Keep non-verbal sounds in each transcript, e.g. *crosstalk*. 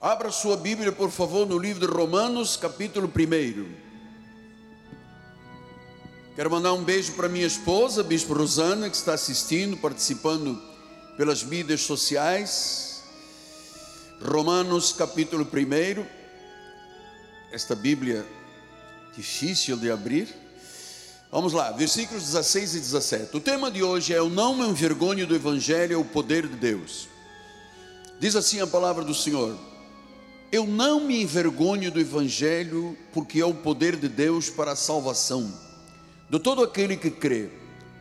Abra sua Bíblia, por favor, no livro de Romanos, capítulo 1. Quero mandar um beijo para minha esposa, Bispo Rosana, que está assistindo, participando pelas mídias sociais. Romanos, capítulo 1. Esta Bíblia difícil de abrir. Vamos lá, versículos 16 e 17. O tema de hoje é: Eu não me envergonho do Evangelho, é o poder de Deus. Diz assim a palavra do Senhor: Eu não me envergonho do Evangelho, porque é o poder de Deus para a salvação de todo aquele que crê,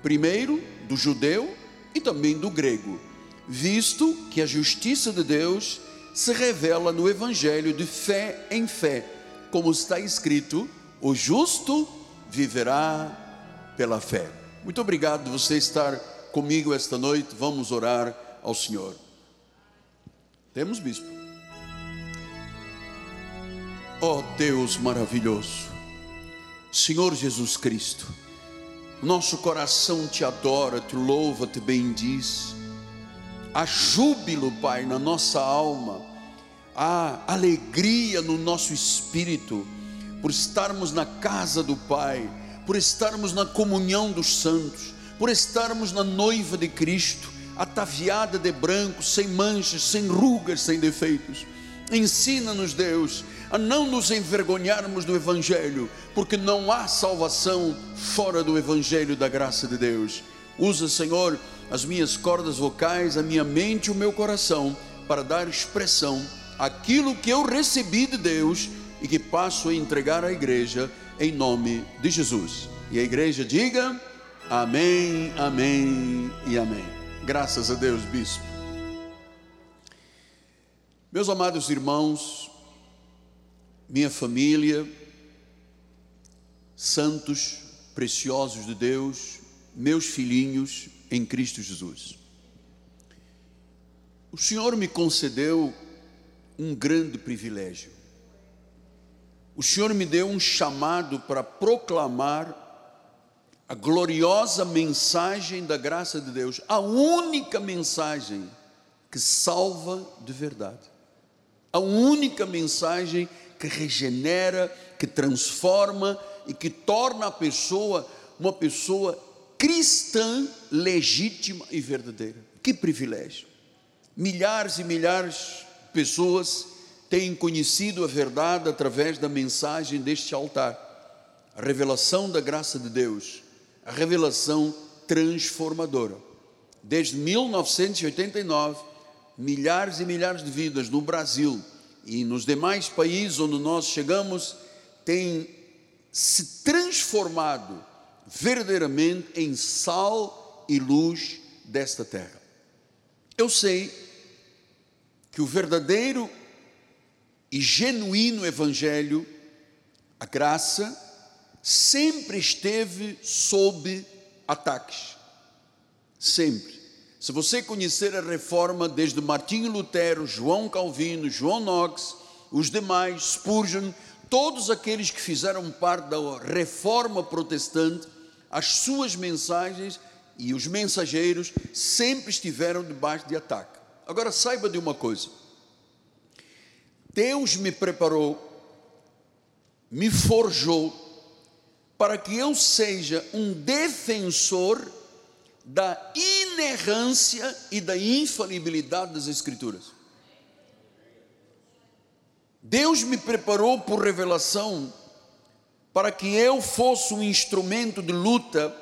primeiro do judeu e também do grego, visto que a justiça de Deus se revela no Evangelho de fé em fé, como está escrito: o justo viverá pela fé. Muito obrigado por você estar comigo esta noite. Vamos orar ao Senhor. Temos bispo. Oh Deus maravilhoso, Senhor Jesus Cristo, nosso coração te adora, te louva, te bendiz. Há júbilo, Pai, na nossa alma, há alegria no nosso espírito por estarmos na casa do Pai, por estarmos na comunhão dos santos, por estarmos na noiva de Cristo, ataviada de branco, sem manchas, sem rugas, sem defeitos. Ensina-nos, Deus, a não nos envergonharmos do Evangelho, porque não há salvação fora do Evangelho da graça de Deus. Usa, Senhor, as minhas cordas vocais, a minha mente e o meu coração para dar expressão àquilo que eu recebi de Deus e que passo a entregar à igreja em nome de Jesus. E a igreja diga: Amém, Amém e Amém. Graças a Deus, bispo. Meus amados irmãos, minha família, santos preciosos de Deus, meus filhinhos em Cristo Jesus. O Senhor me concedeu um grande privilégio o Senhor me deu um chamado para proclamar a gloriosa mensagem da graça de Deus, a única mensagem que salva de verdade, a única mensagem que regenera, que transforma e que torna a pessoa uma pessoa cristã legítima e verdadeira. Que privilégio! Milhares e milhares de pessoas têm conhecido a verdade através da mensagem deste altar, a revelação da graça de Deus, a revelação transformadora. Desde 1989, milhares e milhares de vidas no Brasil e nos demais países onde nós chegamos têm se transformado verdadeiramente em sal e luz desta terra. Eu sei que o verdadeiro e genuíno evangelho, a graça, sempre esteve sob ataques. Sempre. Se você conhecer a reforma desde Martinho Lutero, João Calvino, João Knox, os demais, Spurgeon, todos aqueles que fizeram parte da reforma protestante, as suas mensagens e os mensageiros sempre estiveram debaixo de ataque. Agora saiba de uma coisa: Deus me preparou, me forjou, para que eu seja um defensor da inerrância e da infalibilidade das Escrituras. Deus me preparou por revelação para que eu fosse um instrumento de luta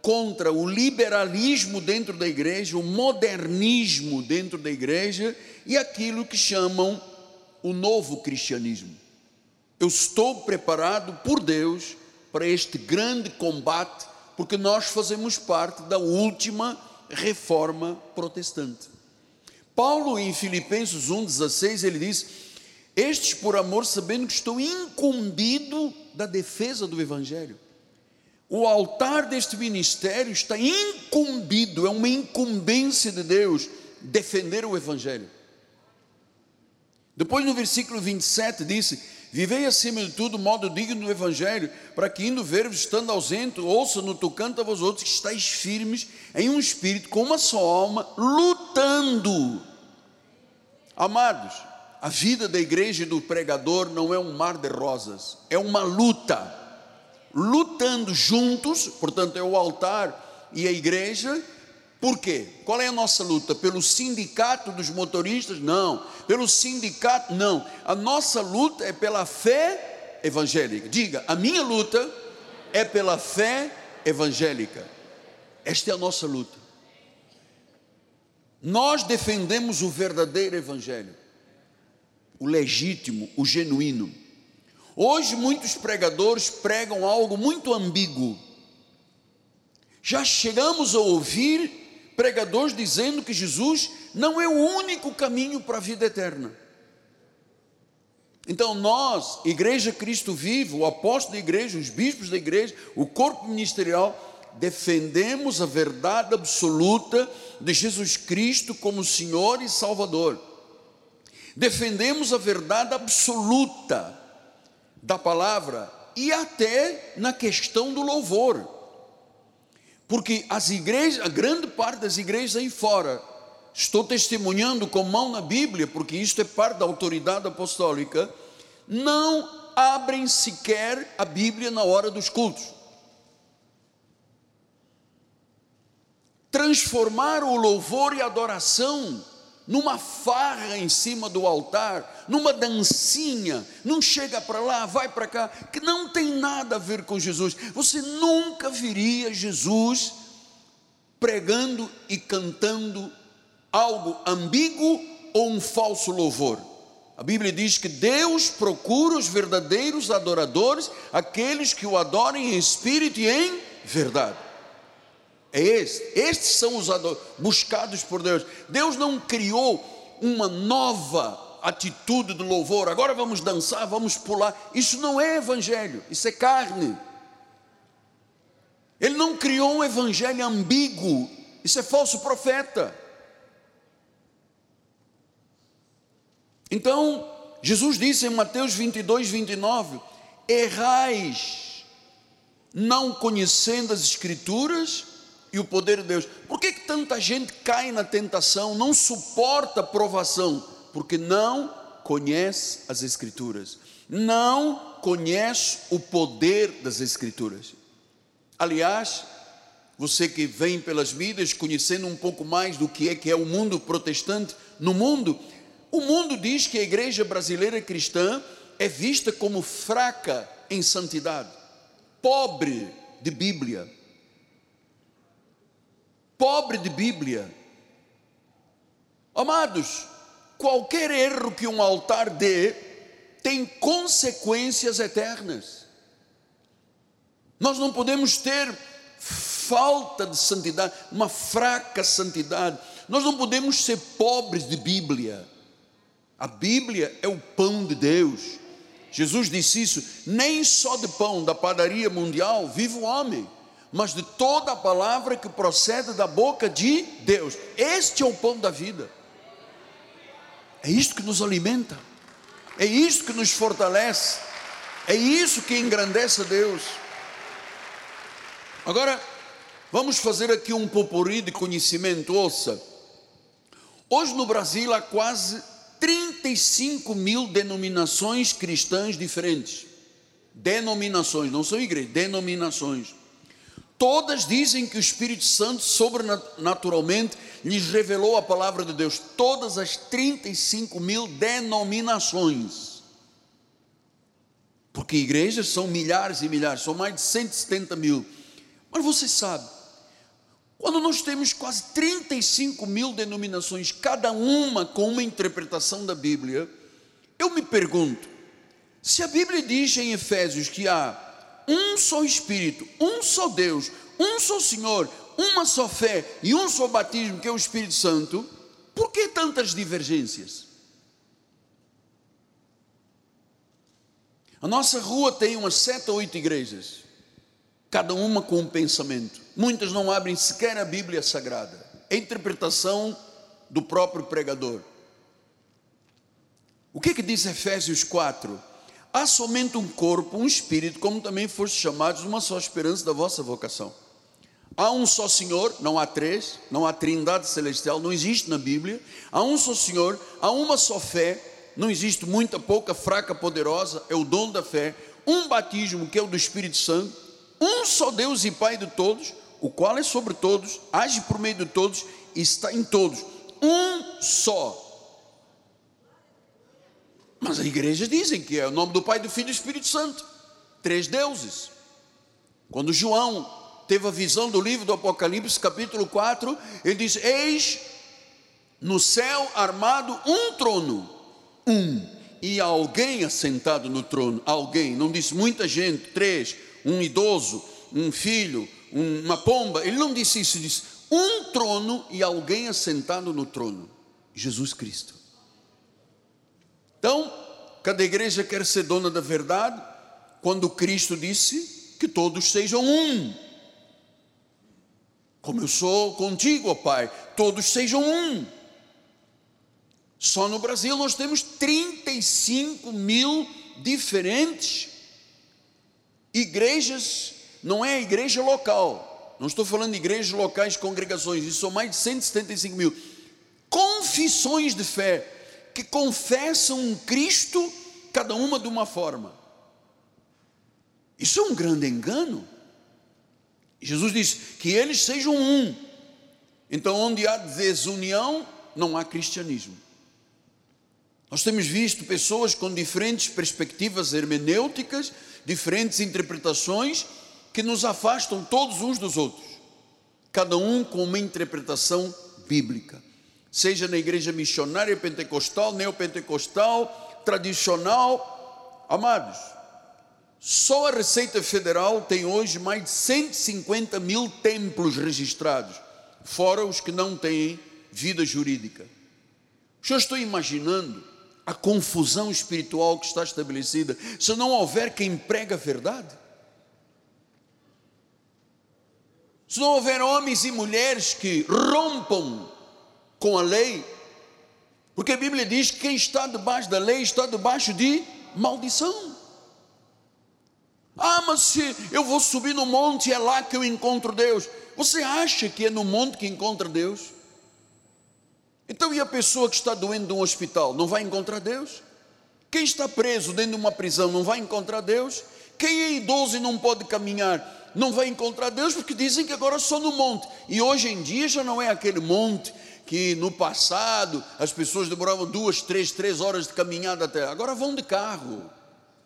contra o liberalismo dentro da igreja, o modernismo dentro da igreja e aquilo que chamam o novo cristianismo. Eu estou preparado por Deus para este grande combate, porque nós fazemos parte da última reforma protestante. Paulo, em Filipenses 1,16, ele diz: Estes por amor, sabendo que estou incumbido da defesa do Evangelho. O altar deste ministério está incumbido, é uma incumbência de Deus defender o Evangelho. Depois no versículo 27 disse: Vivei acima de tudo modo digno do Evangelho, para que indo ver-vos, estando ausente, ouça no tocante a vós outros que estáis firmes em um espírito, com uma só alma, lutando. Amados, a vida da igreja e do pregador não é um mar de rosas, é uma luta. Lutando juntos, portanto, é o altar e a igreja. Por quê? Qual é a nossa luta? Pelo sindicato dos motoristas? Não. Pelo sindicato? Não. A nossa luta é pela fé evangélica. Diga, a minha luta é pela fé evangélica. Esta é a nossa luta. Nós defendemos o verdadeiro evangelho o legítimo, o genuíno. Hoje muitos pregadores pregam algo muito ambíguo. Já chegamos a ouvir pregadores dizendo que Jesus não é o único caminho para a vida eterna. Então nós, Igreja Cristo Vivo, o apóstolo da igreja, os bispos da igreja, o corpo ministerial, defendemos a verdade absoluta de Jesus Cristo como Senhor e Salvador defendemos a verdade absoluta da palavra e até na questão do louvor. Porque as igrejas, a grande parte das igrejas aí fora, estou testemunhando com mão na Bíblia, porque isto é parte da autoridade apostólica, não abrem sequer a Bíblia na hora dos cultos. Transformar o louvor e adoração numa farra em cima do altar, numa dancinha, não chega para lá, vai para cá, que não tem nada a ver com Jesus. Você nunca viria Jesus pregando e cantando algo ambíguo ou um falso louvor. A Bíblia diz que Deus procura os verdadeiros adoradores, aqueles que o adorem em espírito e em verdade. É este. Estes são os buscados por Deus. Deus não criou uma nova atitude de louvor. Agora vamos dançar, vamos pular. Isso não é evangelho, isso é carne. Ele não criou um evangelho ambíguo. Isso é falso profeta. Então, Jesus disse em Mateus 22, 29: Errais, não conhecendo as Escrituras e o poder de Deus. Por que, que tanta gente cai na tentação, não suporta a provação? Porque não conhece as Escrituras, não conhece o poder das Escrituras. Aliás, você que vem pelas mídias conhecendo um pouco mais do que é que é o mundo protestante no mundo, o mundo diz que a igreja brasileira cristã é vista como fraca em santidade, pobre de Bíblia pobre de Bíblia. Amados, qualquer erro que um altar dê tem consequências eternas. Nós não podemos ter falta de santidade, uma fraca santidade. Nós não podemos ser pobres de Bíblia. A Bíblia é o pão de Deus. Jesus disse isso: nem só de pão da padaria mundial vive o homem mas de toda a palavra que procede da boca de Deus. Este é o pão da vida. É isto que nos alimenta. É isso que nos fortalece. É isso que engrandece a Deus. Agora, vamos fazer aqui um popurri de conhecimento. Ouça. Hoje no Brasil há quase 35 mil denominações cristãs diferentes. Denominações, não são igrejas, denominações. Todas dizem que o Espírito Santo sobrenaturalmente lhes revelou a palavra de Deus. Todas as 35 mil denominações. Porque igrejas são milhares e milhares, são mais de 170 mil. Mas você sabe, quando nós temos quase 35 mil denominações, cada uma com uma interpretação da Bíblia, eu me pergunto: se a Bíblia diz em Efésios que há um só Espírito, um só Deus, um só Senhor, uma só fé e um só batismo, que é o Espírito Santo, por que tantas divergências? A nossa rua tem umas sete ou oito igrejas, cada uma com um pensamento. Muitas não abrem sequer a Bíblia Sagrada, é a interpretação do próprio pregador. O que, que diz Efésios 4? Há somente um corpo, um espírito, como também foste chamados, uma só esperança da vossa vocação. Há um só Senhor, não há três, não há trindade celestial, não existe na Bíblia. Há um só Senhor, há uma só fé, não existe muita, pouca, fraca, poderosa, é o dom da fé, um batismo que é o do Espírito Santo, um só Deus e Pai de todos, o qual é sobre todos, age por meio de todos e está em todos. Um só. Mas a igreja dizem que é o nome do Pai, do Filho e do Espírito Santo. Três deuses. Quando João teve a visão do livro do Apocalipse, capítulo 4, ele diz: Eis no céu armado um trono, um, e alguém assentado no trono. Alguém, não disse muita gente, três, um idoso, um filho, uma pomba. Ele não disse isso, ele disse um trono e alguém assentado no trono. Jesus Cristo. Então, cada igreja quer ser dona da verdade, quando Cristo disse que todos sejam um. Como eu sou contigo, ó Pai, todos sejam um. Só no Brasil nós temos 35 mil diferentes igrejas, não é igreja local, não estou falando de igrejas locais, congregações, isso são mais de 175 mil. Confissões de fé, que confessam um Cristo, cada uma de uma forma. Isso é um grande engano. Jesus disse que eles sejam um. Então, onde há desunião, não há cristianismo. Nós temos visto pessoas com diferentes perspectivas hermenêuticas, diferentes interpretações, que nos afastam todos uns dos outros, cada um com uma interpretação bíblica, seja na igreja missionária pentecostal, neopentecostal, tradicional. Amados, só a Receita Federal tem hoje mais de 150 mil templos registrados, fora os que não têm vida jurídica. Já estou imaginando a confusão espiritual que está estabelecida, se não houver quem prega a verdade. Se não houver homens e mulheres que rompam com a lei, porque a Bíblia diz que quem está debaixo da lei está debaixo de maldição. Ah, mas se eu vou subir no monte, é lá que eu encontro Deus. Você acha que é no monte que encontra Deus? Então, e a pessoa que está doendo de um hospital, não vai encontrar Deus? Quem está preso dentro de uma prisão, não vai encontrar Deus? Quem é idoso e não pode caminhar, não vai encontrar Deus, porque dizem que agora só no monte. E hoje em dia já não é aquele monte que no passado as pessoas demoravam duas, três, três horas de caminhada até. Agora vão de carro.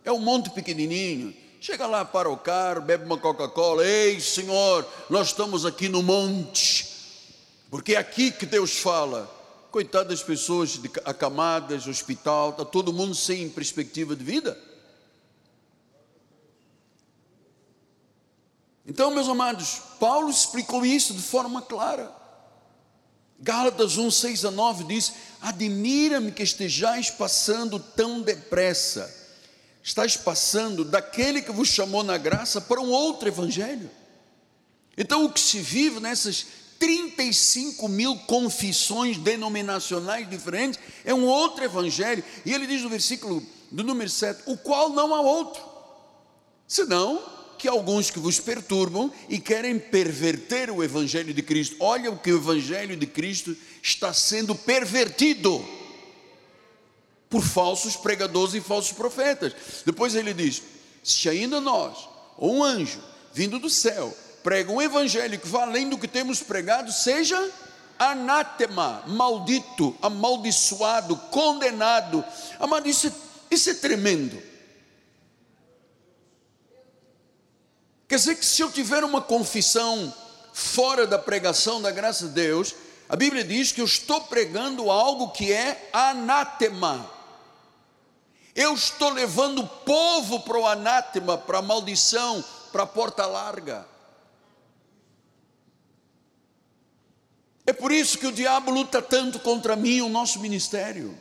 É um monte pequenininho. Chega lá para o carro, bebe uma Coca-Cola. Ei, Senhor, nós estamos aqui no monte. Porque é aqui que Deus fala. Coitado das pessoas acamadas, hospital, está todo mundo sem perspectiva de vida. Então, meus amados, Paulo explicou isso de forma clara. Gálatas 1, 6 a 9 diz: Admira-me que estejais passando tão depressa. Estás passando daquele que vos chamou na graça para um outro evangelho. Então, o que se vive nessas 35 mil confissões denominacionais diferentes, é um outro evangelho. E ele diz no versículo do número 7: o qual não há outro, senão que alguns que vos perturbam e querem perverter o evangelho de Cristo. Olha o que o evangelho de Cristo está sendo pervertido por falsos pregadores e falsos profetas. Depois ele diz: se ainda nós, ou um anjo vindo do céu, prega um evangelho que vá além do que temos pregado, seja anátema, maldito, amaldiçoado, condenado. Amado, isso, é, isso é tremendo. Quer dizer que se eu tiver uma confissão fora da pregação da graça de Deus, a Bíblia diz que eu estou pregando algo que é anátema. Eu estou levando o povo para o anátema, para a maldição, para a porta larga. É por isso que o diabo luta tanto contra mim e o nosso ministério.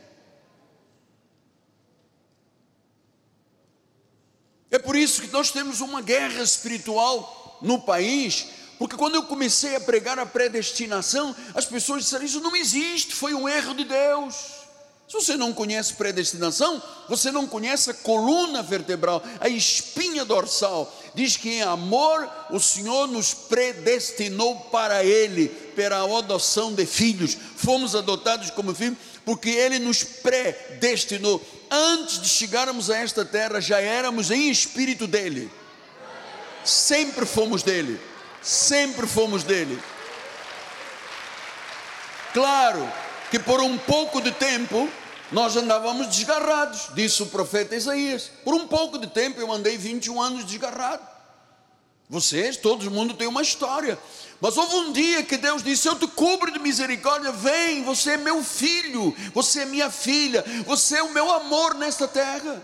É por isso que nós temos uma guerra espiritual no país, porque quando eu comecei a pregar a predestinação, as pessoas disseram: Isso não existe, foi um erro de Deus. Se você não conhece predestinação, você não conhece a coluna vertebral, a espinha dorsal. Diz que em amor o Senhor nos predestinou para Ele, para a adoção de filhos. Fomos adotados como filhos, porque Ele nos predestinou. Antes de chegarmos a esta terra, já éramos em espírito dEle. Sempre fomos dEle. Sempre fomos dEle. Claro que por um pouco de tempo nós andávamos desgarrados, disse o profeta Isaías. Por um pouco de tempo eu andei 21 anos desgarrado. Vocês, todo mundo tem uma história. Mas houve um dia que Deus disse: Eu te cubro de misericórdia, vem, você é meu filho, você é minha filha, você é o meu amor nesta terra,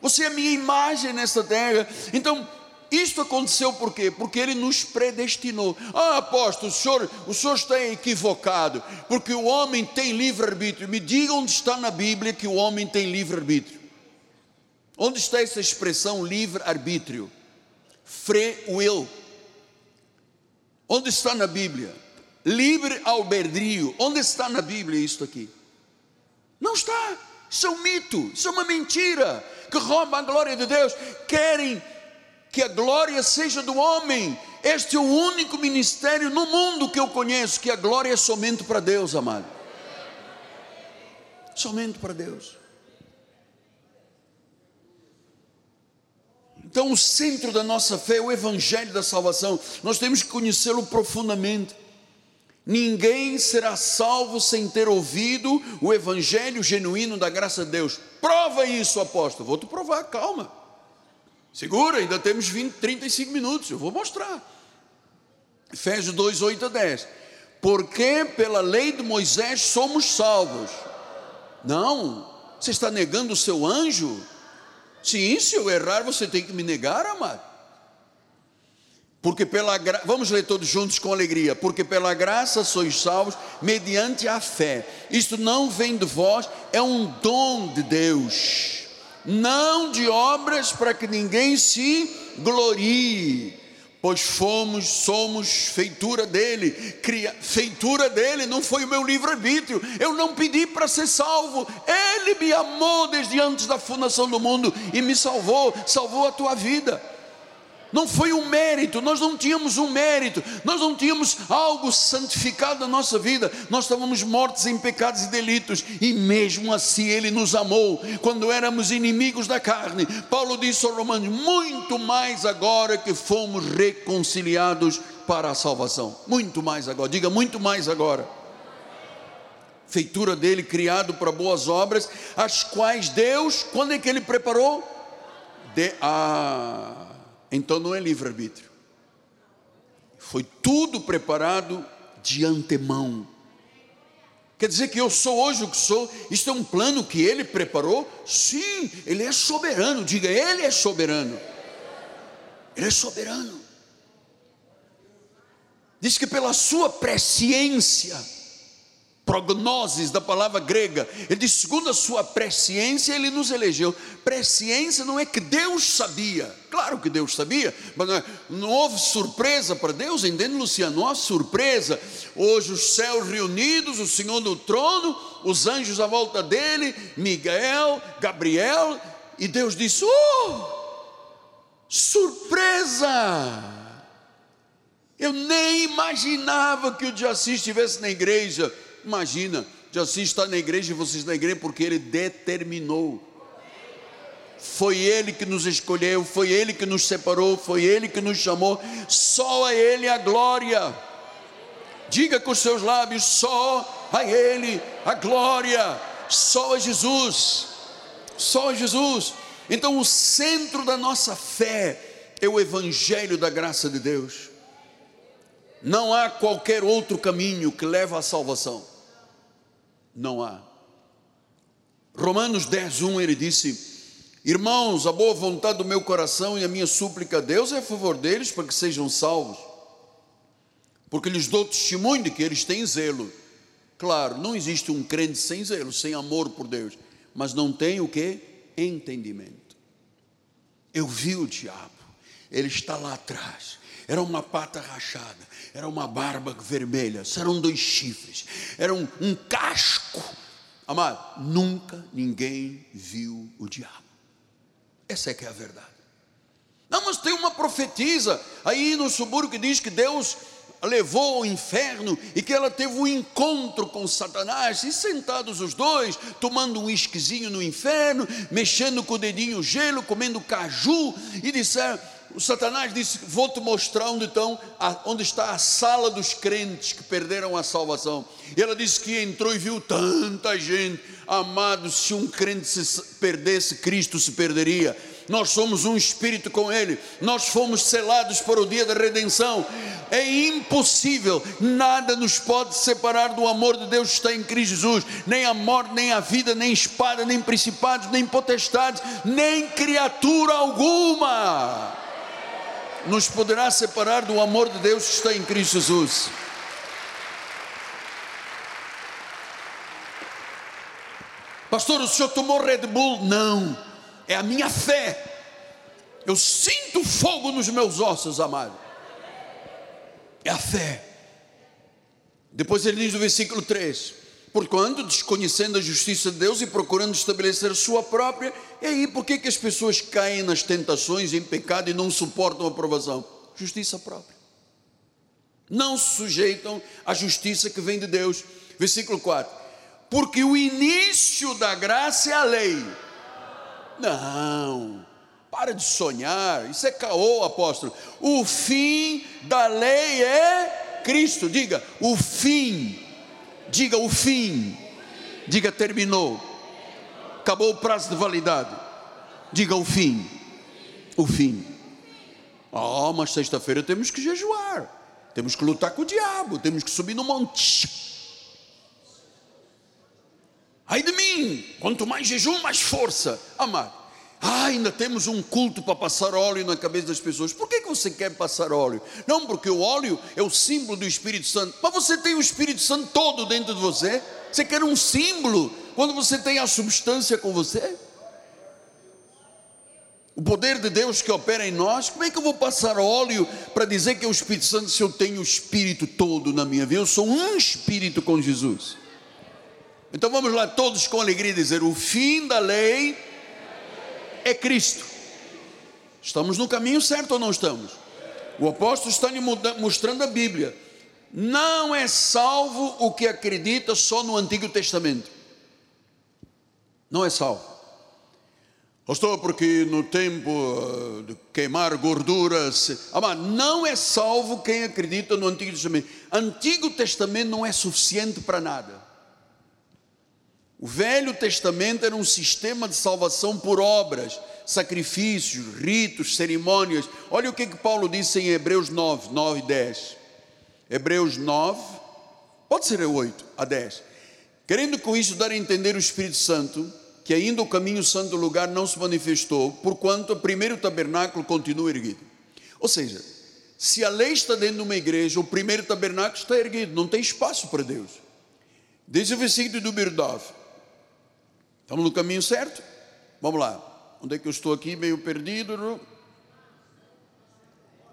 você é minha imagem nesta terra. Então, isto aconteceu por quê? Porque ele nos predestinou. Ah, apóstolo, o senhor, o senhor está equivocado, porque o homem tem livre-arbítrio. Me diga onde está na Bíblia que o homem tem livre-arbítrio. Onde está essa expressão livre-arbítrio? Free will. Onde está na Bíblia? Livre albedrio. Onde está na Bíblia isto aqui? Não está. Isso é um mito, isso é uma mentira que rouba a glória de Deus. Querem que a glória seja do homem. Este é o único ministério no mundo que eu conheço que a glória é somente para Deus, amado. Somente para Deus. Então, o centro da nossa fé é o Evangelho da salvação. Nós temos que conhecê-lo profundamente. Ninguém será salvo sem ter ouvido o Evangelho genuíno da graça de Deus. Prova isso, apóstolo. Vou te provar, calma. Segura, ainda temos 20, 35 minutos, eu vou mostrar. Efésios 2, 8 a 10. Porque pela lei de Moisés somos salvos. Não, você está negando o seu anjo? Sim, se eu errar, você tem que me negar, amado. Porque pela graça, vamos ler todos juntos com alegria. Porque pela graça sois salvos mediante a fé. Isto não vem de vós, é um dom de Deus não de obras para que ninguém se glorie, pois fomos, somos feitura dele, cria, feitura dele, não foi o meu livre-arbítrio, eu não pedi para ser salvo, ele me amou desde antes da fundação do mundo e me salvou, salvou a tua vida não foi um mérito, nós não tínhamos um mérito, nós não tínhamos algo santificado na nossa vida, nós estávamos mortos em pecados e delitos, e mesmo assim Ele nos amou, quando éramos inimigos da carne. Paulo disse aos Romanos: muito mais agora que fomos reconciliados para a salvação, muito mais agora, diga muito mais agora. Feitura dele, criado para boas obras, as quais Deus, quando é que Ele preparou? De, a então não é livre-arbítrio. Foi tudo preparado de antemão. Quer dizer que eu sou hoje o que sou, isso é um plano que ele preparou? Sim, ele é soberano, diga, ele é soberano. Ele é soberano. Diz que pela sua presciência, prognoses da palavra grega. Ele diz: segundo a sua presciência, ele nos elegeu. Presciência não é que Deus sabia, claro que Deus sabia, mas não, é, não houve surpresa para Deus, entende, Luciano? Não há surpresa. Hoje os céus reunidos, o Senhor no trono, os anjos à volta dele, Miguel, Gabriel, e Deus disse: Oh, surpresa! Eu nem imaginava que o Jaci estivesse na igreja. Imagina, Jaci está na igreja e vocês na igreja porque ele determinou. Foi Ele que nos escolheu, foi Ele que nos separou, foi Ele que nos chamou, só a Ele a glória. Diga com os seus lábios: só a Ele a glória, só a Jesus, só a Jesus. Então, o centro da nossa fé é o Evangelho da graça de Deus. Não há qualquer outro caminho que leva à salvação. Não há. Romanos 10, 1 ele disse: Irmãos, a boa vontade do meu coração e a minha súplica a Deus é a favor deles para que sejam salvos, porque lhes dou testemunho de que eles têm zelo. Claro, não existe um crente sem zelo, sem amor por Deus, mas não tem o que? Entendimento. Eu vi o diabo, ele está lá atrás, era uma pata rachada, era uma barba vermelha, eram dois chifres, era um, um casco Amado, nunca ninguém viu o diabo. Essa é que é a verdade. Não, mas tem uma profetisa aí no subúrbio que diz que Deus levou ao inferno e que ela teve um encontro com Satanás, e sentados os dois, tomando um whiskyzinho no inferno, mexendo com o dedinho gelo, comendo caju, e disseram: o Satanás disse: Vou te mostrar onde, estão, onde está a sala dos crentes que perderam a salvação. E ela disse que entrou e viu tanta gente. Amado, se um crente se perdesse, Cristo se perderia. Nós somos um espírito com Ele, nós fomos selados para o dia da redenção. É impossível, nada nos pode separar do amor de Deus que está em Cristo Jesus, nem a morte, nem a vida, nem espada, nem principados, nem potestades, nem criatura alguma nos poderá separar do amor de Deus que está em Cristo Jesus. Pastor, o senhor tomou Red Bull? Não, é a minha fé. Eu sinto fogo nos meus ossos, amado. É a fé. Depois ele diz no versículo 3: Porquanto, desconhecendo a justiça de Deus e procurando estabelecer sua própria, e aí por que, que as pessoas caem nas tentações, em pecado e não suportam a aprovação? Justiça própria. Não se sujeitam à justiça que vem de Deus. Versículo 4: Porque o início da graça é a lei. Não, para de sonhar, isso é caô, apóstolo. O fim da lei é Cristo. Diga, o fim Diga o fim. Diga terminou. Acabou o prazo de validade. Diga o fim. O fim. Ah, oh, mas sexta-feira temos que jejuar. Temos que lutar com o diabo. Temos que subir no monte. Ai de mim, quanto mais jejum, mais força. Amado, ah, ainda temos um culto para passar óleo na cabeça das pessoas. Por que, que você quer passar óleo? Não, porque o óleo é o símbolo do Espírito Santo. Mas você tem o Espírito Santo todo dentro de você. Você quer um símbolo quando você tem a substância com você? O poder de Deus que opera em nós, como é que eu vou passar óleo para dizer que é o Espírito Santo se eu tenho o Espírito todo na minha vida? Eu sou um Espírito com Jesus. Então vamos lá, todos com alegria dizer: o fim da lei é Cristo. Estamos no caminho certo ou não estamos? O apóstolo está lhe mostrando a Bíblia. Não é salvo o que acredita só no Antigo Testamento. Não é salvo. Pastor, porque no tempo eh, de queimar gorduras, ah, não é salvo quem acredita no Antigo Testamento. Antigo Testamento não é suficiente para nada. O Velho Testamento era um sistema de salvação por obras, sacrifícios, ritos, cerimônias. Olha o que, que Paulo disse em Hebreus 9, 9 e 10. Hebreus 9, pode ser 8 a 10. Querendo com isso dar a entender o Espírito Santo, que ainda o caminho santo do lugar não se manifestou, porquanto o primeiro tabernáculo continua erguido. Ou seja, se a lei está dentro de uma igreja, o primeiro tabernáculo está erguido, não tem espaço para Deus. Diz o versículo do Birdov, Estamos no caminho certo? Vamos lá. Onde é que eu estou aqui, meio perdido?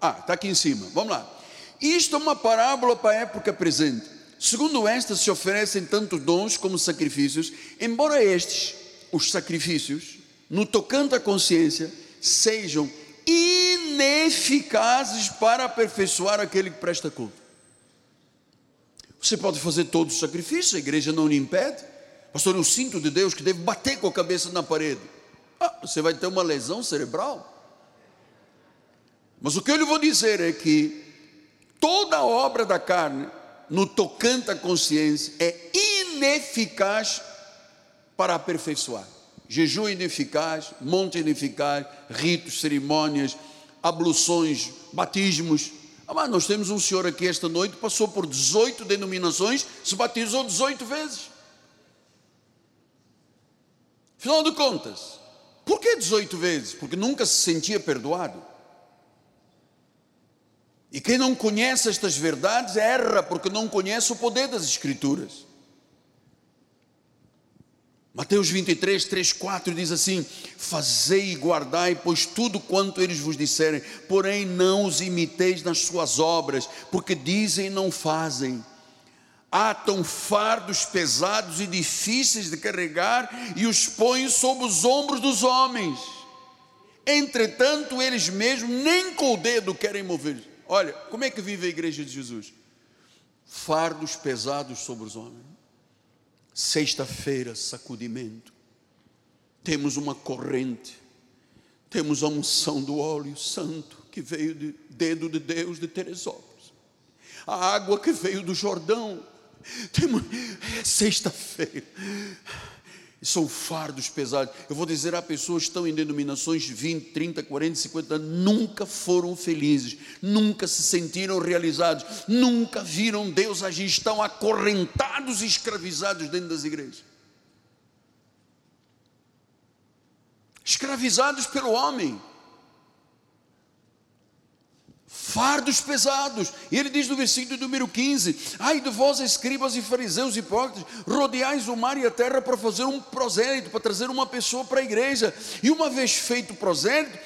Ah, está aqui em cima. Vamos lá. Isto é uma parábola para a época presente. Segundo esta, se oferecem tanto dons como sacrifícios, embora estes, os sacrifícios, no tocante à consciência, sejam ineficazes para aperfeiçoar aquele que presta culto. Você pode fazer todos os sacrifícios, a igreja não lhe impede. Pastor, eu sinto de Deus que deve bater com a cabeça na parede. Ah, você vai ter uma lesão cerebral. Mas o que eu lhe vou dizer é que toda obra da carne, no tocante à consciência, é ineficaz para aperfeiçoar. Jejum ineficaz, monte ineficaz, ritos, cerimônias, abluções, batismos. Ah, mas nós temos um senhor aqui esta noite, passou por 18 denominações, se batizou 18 vezes. Afinal de contas, por que 18 vezes? Porque nunca se sentia perdoado. E quem não conhece estas verdades erra porque não conhece o poder das Escrituras. Mateus 23, 3, 4 diz assim: Fazei e guardai, pois tudo quanto eles vos disserem, porém não os imiteis nas suas obras, porque dizem e não fazem. Atam fardos pesados e difíceis de carregar e os põem sob os ombros dos homens. Entretanto, eles mesmos nem com o dedo querem mover. Olha, como é que vive a igreja de Jesus? Fardos pesados sobre os homens. Sexta-feira, sacudimento. Temos uma corrente. Temos a unção do óleo santo que veio de dedo de Deus de Teresópolis. A água que veio do Jordão. É sexta-feira são fardos pesados. Eu vou dizer a pessoas que estão em denominações de 20, 30, 40, 50 anos, nunca foram felizes, nunca se sentiram realizados, nunca viram Deus agir, estão acorrentados e escravizados dentro das igrejas. Escravizados pelo homem fardos pesados. E ele diz no versículo número 15: Ai de vós, escribas e fariseus hipócritas, rodeais o mar e a terra para fazer um prosélito, para trazer uma pessoa para a igreja. E uma vez feito prosélito,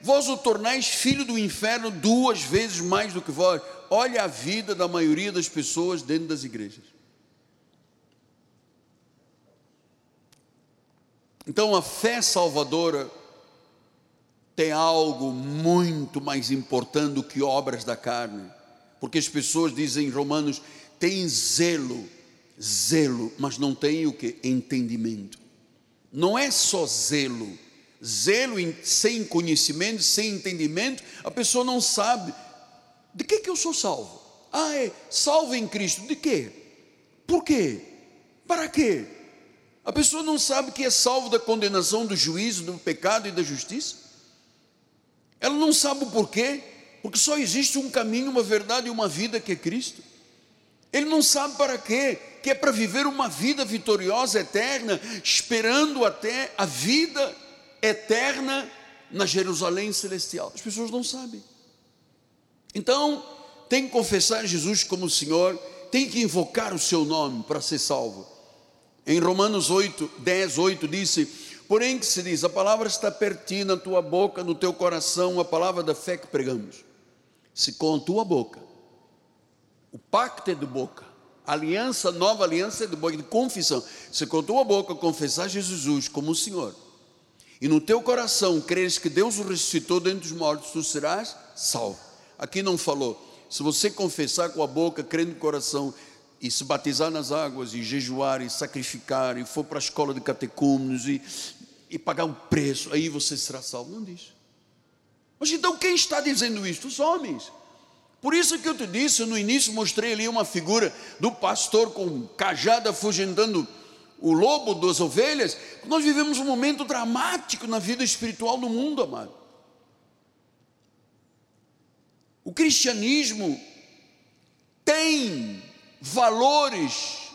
vós o tornais filho do inferno duas vezes mais do que vós. Olha a vida da maioria das pessoas dentro das igrejas. Então a fé salvadora tem algo muito mais importante do que obras da carne. Porque as pessoas dizem em Romanos, tem zelo, zelo, mas não tem o que? Entendimento. Não é só zelo. Zelo sem conhecimento, sem entendimento, a pessoa não sabe de que que eu sou salvo. Ah, é salvo em Cristo. De quê? Por quê? Para quê? A pessoa não sabe que é salvo da condenação, do juízo, do pecado e da justiça. Ela não sabe o porquê, porque só existe um caminho, uma verdade e uma vida que é Cristo. Ele não sabe para quê, que é para viver uma vida vitoriosa, eterna, esperando até a vida eterna na Jerusalém celestial. As pessoas não sabem. Então, tem que confessar Jesus como Senhor, tem que invocar o seu nome para ser salvo. Em Romanos 8, 10, 8 disse: Porém, que se diz, a palavra está pertinho na tua boca, no teu coração, a palavra da fé que pregamos. Se com a tua boca, o pacto é de boca, a aliança, nova aliança é de boca, de confissão. Se com a tua boca confessar Jesus como o Senhor, e no teu coração creres que Deus o ressuscitou dentre os mortos, tu serás salvo. Aqui não falou, se você confessar com a boca, crer no coração, e se batizar nas águas, e jejuar, e sacrificar, e for para a escola de catecúmenos, e, e pagar o preço, aí você será salvo. Não diz. Mas então quem está dizendo isto? Os homens. Por isso que eu te disse, no início mostrei ali uma figura do pastor com cajada afugentando o lobo das ovelhas. Nós vivemos um momento dramático na vida espiritual do mundo, amado. O cristianismo tem valores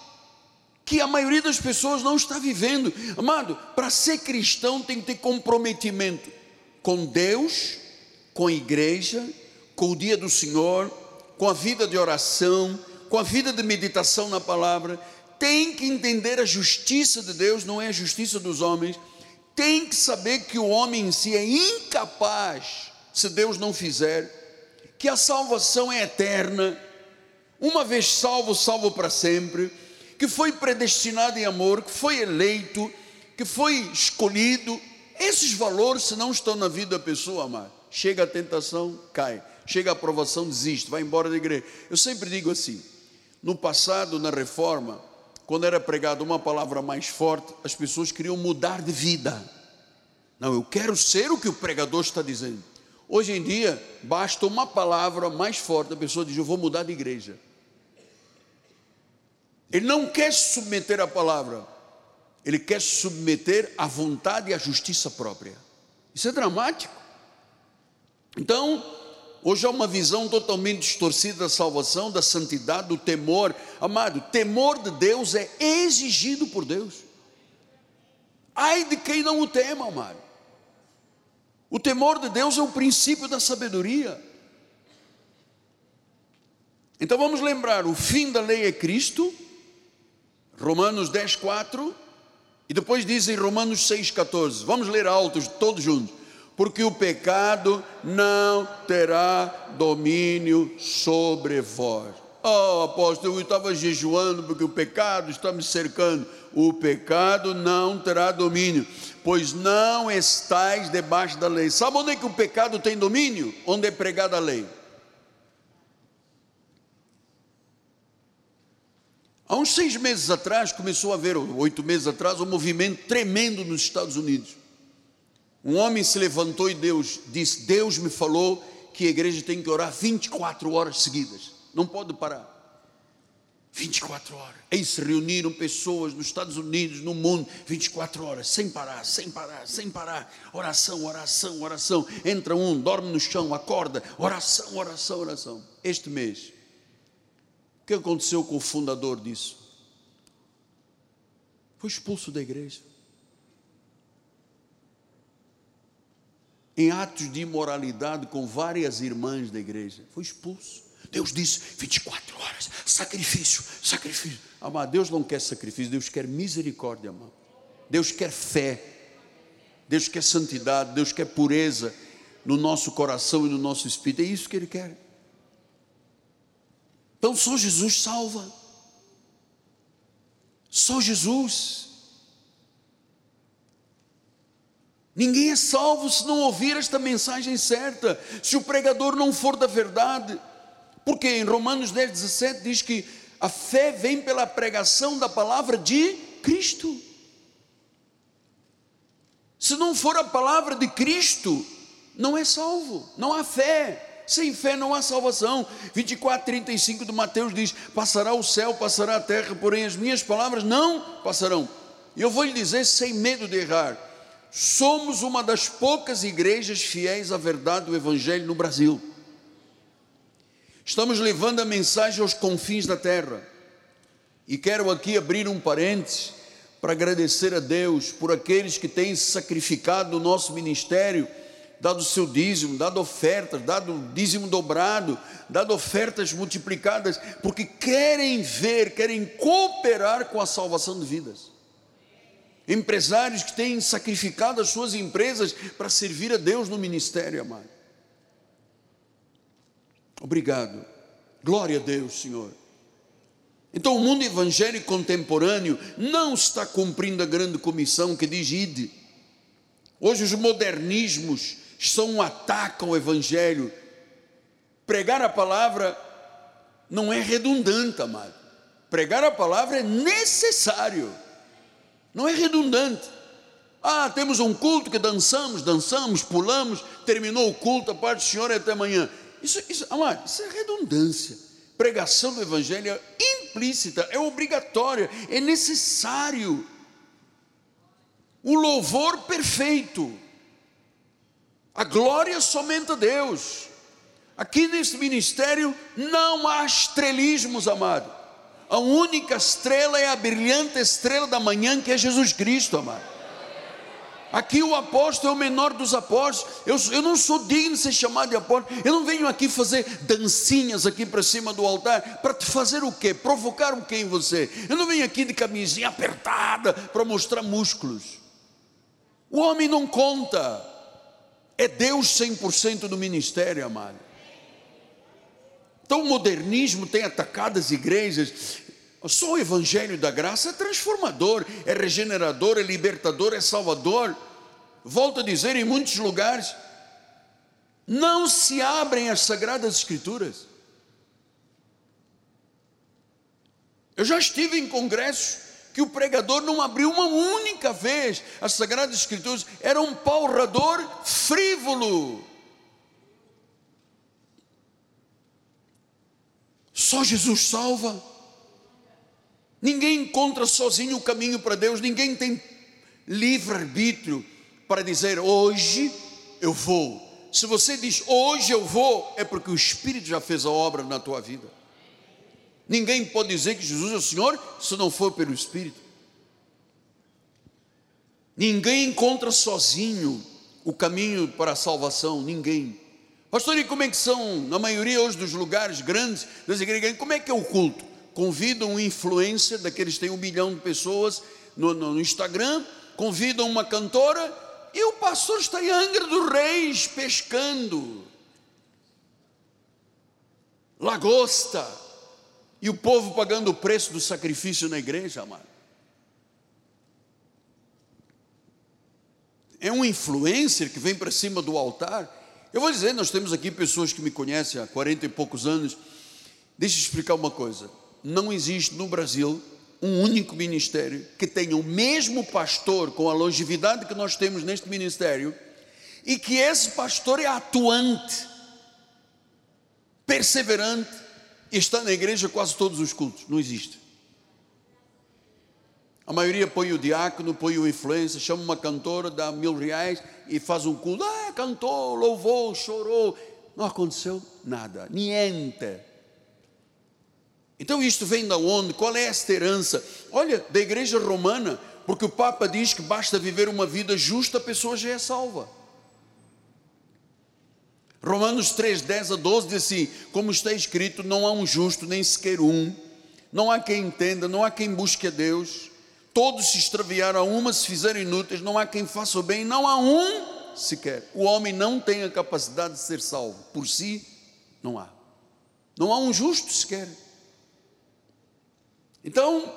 que a maioria das pessoas não está vivendo. Amado, para ser cristão tem que ter comprometimento com Deus, com a igreja, com o dia do Senhor, com a vida de oração, com a vida de meditação na palavra. Tem que entender a justiça de Deus, não é a justiça dos homens. Tem que saber que o homem em si é incapaz, se Deus não fizer, que a salvação é eterna. Uma vez salvo, salvo para sempre que foi predestinado em amor, que foi eleito, que foi escolhido. Esses valores, se não estão na vida da pessoa, amar, chega a tentação, cai. Chega a aprovação, desiste, vai embora da igreja. Eu sempre digo assim: no passado, na reforma, quando era pregada uma palavra mais forte, as pessoas queriam mudar de vida. Não, eu quero ser o que o pregador está dizendo. Hoje em dia, basta uma palavra mais forte, a pessoa diz: Eu vou mudar de igreja. Ele não quer submeter a palavra, ele quer submeter a vontade e a justiça própria. Isso é dramático. Então, hoje há uma visão totalmente distorcida da salvação, da santidade, do temor. Amado, temor de Deus é exigido por Deus. Ai de quem não o tema, amado. O temor de Deus é o princípio da sabedoria. Então vamos lembrar: o fim da lei é Cristo, Romanos 10, 4, e depois diz em Romanos 6, 14. Vamos ler altos, todos juntos. Porque o pecado não terá domínio sobre vós. Oh, apóstolo, eu estava jejuando porque o pecado está me cercando. O pecado não terá domínio, pois não estáis debaixo da lei. Sabe onde é que o pecado tem domínio? Onde é pregada a lei. Há uns seis meses atrás, começou a haver, oito meses atrás, um movimento tremendo nos Estados Unidos. Um homem se levantou e Deus disse: Deus me falou que a igreja tem que orar 24 horas seguidas, não pode parar. 24 horas. Aí se reuniram pessoas nos Estados Unidos, no mundo, 24 horas, sem parar, sem parar, sem parar. Oração, oração, oração. Entra um, dorme no chão, acorda. Oração, oração, oração. Este mês, o que aconteceu com o fundador disso? Foi expulso da igreja. Em atos de imoralidade com várias irmãs da igreja. Foi expulso. Deus disse: 24 horas, sacrifício, sacrifício. Amado, Deus não quer sacrifício, Deus quer misericórdia, amado. Deus quer fé, Deus quer santidade, Deus quer pureza no nosso coração e no nosso espírito. É isso que Ele quer. Então só Jesus salva. Só Jesus. Ninguém é salvo se não ouvir esta mensagem certa, se o pregador não for da verdade. Porque em Romanos 10, 17 diz que a fé vem pela pregação da palavra de Cristo. Se não for a palavra de Cristo, não é salvo, não há fé. Sem fé não há salvação. 24, 35 de Mateus diz: Passará o céu, passará a terra, porém as minhas palavras não passarão. E eu vou lhe dizer, sem medo de errar: somos uma das poucas igrejas fiéis à verdade do Evangelho no Brasil. Estamos levando a mensagem aos confins da terra. E quero aqui abrir um parênteses para agradecer a Deus por aqueles que têm sacrificado no nosso ministério dado o seu dízimo, dado ofertas, dado dízimo dobrado, dado ofertas multiplicadas, porque querem ver, querem cooperar com a salvação de vidas. Empresários que têm sacrificado as suas empresas para servir a Deus no ministério, amado. Obrigado. Glória a Deus, Senhor. Então, o mundo evangélico contemporâneo não está cumprindo a grande comissão que diz: ide. Hoje, os modernismos são um ataque ao Evangelho. Pregar a palavra não é redundante, amado. Pregar a palavra é necessário, não é redundante. Ah, temos um culto que dançamos, dançamos, pulamos, terminou o culto, a parte do Senhor é até amanhã. Isso, isso, amado, isso é redundância. Pregação do Evangelho é implícita, é obrigatória, é necessário. O louvor perfeito a glória somente a Deus. Aqui nesse ministério não há estrelismos, amado. A única estrela é a brilhante estrela da manhã, que é Jesus Cristo, amado. Aqui o apóstolo é o menor dos apóstolos. Eu, eu não sou digno de ser chamado de apóstolo. Eu não venho aqui fazer dancinhas aqui para cima do altar para te fazer o quê? Provocar o quê em você? Eu não venho aqui de camisinha apertada para mostrar músculos. O homem não conta. É Deus 100% do ministério, amado. Então o modernismo tem atacado as igrejas. Só o evangelho da graça é transformador, é regenerador, é libertador, é salvador. Volto a dizer em muitos lugares, não se abrem as sagradas escrituras. Eu já estive em congressos que o pregador não abriu uma única vez as Sagradas Escrituras, era um paurador frívolo. Só Jesus salva. Ninguém encontra sozinho o caminho para Deus, ninguém tem livre-arbítrio para dizer hoje eu vou. Se você diz hoje eu vou, é porque o Espírito já fez a obra na tua vida. Ninguém pode dizer que Jesus é o Senhor se não for pelo Espírito. Ninguém encontra sozinho o caminho para a salvação, ninguém. Pastor, e como é que são, na maioria hoje dos lugares grandes das igrejas, como é que é o culto? Convidam um influencer, daqueles que têm um milhão de pessoas no, no, no Instagram, convidam uma cantora e o pastor está em Angra dos Reis pescando. Lagosta E o povo pagando o preço do sacrifício na igreja, amado. É um influencer que vem para cima do altar. Eu vou dizer, nós temos aqui pessoas que me conhecem há 40 e poucos anos. Deixa eu explicar uma coisa. Não existe no Brasil um único ministério que tenha o mesmo pastor com a longevidade que nós temos neste ministério e que esse pastor é atuante, perseverante está na igreja quase todos os cultos. Não existe. A maioria põe o diácono, põe o influencer, chama uma cantora, dá mil reais e faz um culto. Ah, cantou, louvou, chorou. Não aconteceu nada, niente. Então isto vem da onde? Qual é esta herança? Olha, da igreja romana, porque o Papa diz que basta viver uma vida justa, a pessoa já é salva. Romanos 3, 10 a 12 diz assim: como está escrito, não há um justo, nem sequer um, não há quem entenda, não há quem busque a Deus, todos se extraviaram, a uma se fizeram inúteis, não há quem faça o bem, não há um sequer. O homem não tem a capacidade de ser salvo, por si não há. Não há um justo sequer. Então,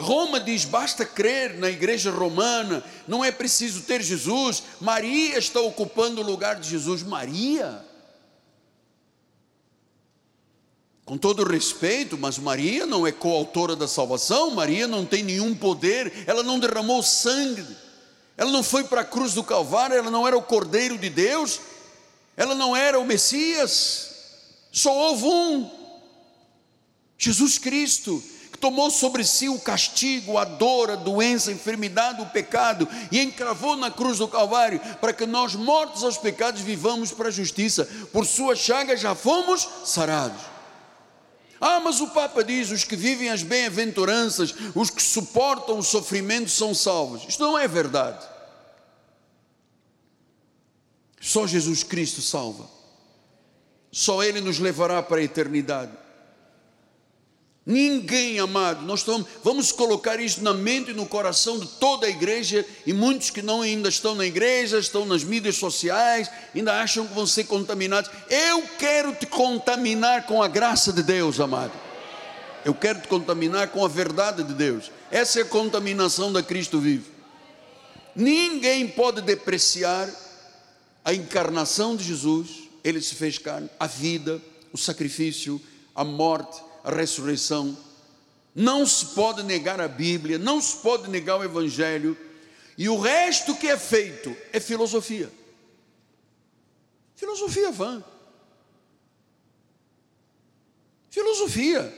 Roma diz: basta crer na igreja romana, não é preciso ter Jesus. Maria está ocupando o lugar de Jesus. Maria. Com todo respeito, mas Maria não é coautora da salvação, Maria não tem nenhum poder, ela não derramou sangue, ela não foi para a cruz do Calvário, ela não era o Cordeiro de Deus, ela não era o Messias, só houve um, Jesus Cristo tomou sobre si o castigo, a dor, a doença, a enfermidade, o pecado e encravou na cruz do Calvário para que nós, mortos aos pecados, vivamos para a justiça. Por sua chaga já fomos sarados. Ah, mas o Papa diz: os que vivem as bem-aventuranças, os que suportam o sofrimento são salvos. Isto não é verdade. Só Jesus Cristo salva. Só Ele nos levará para a eternidade. Ninguém, amado, nós estamos, vamos colocar isso na mente e no coração de toda a igreja e muitos que não ainda estão na igreja, estão nas mídias sociais, ainda acham que vão ser contaminados. Eu quero te contaminar com a graça de Deus, amado. Eu quero te contaminar com a verdade de Deus. Essa é a contaminação da Cristo vivo. Ninguém pode depreciar a encarnação de Jesus, ele se fez carne, a vida, o sacrifício, a morte ressurreição, não se pode negar a Bíblia, não se pode negar o Evangelho, e o resto que é feito é filosofia. Filosofia vã. Filosofia.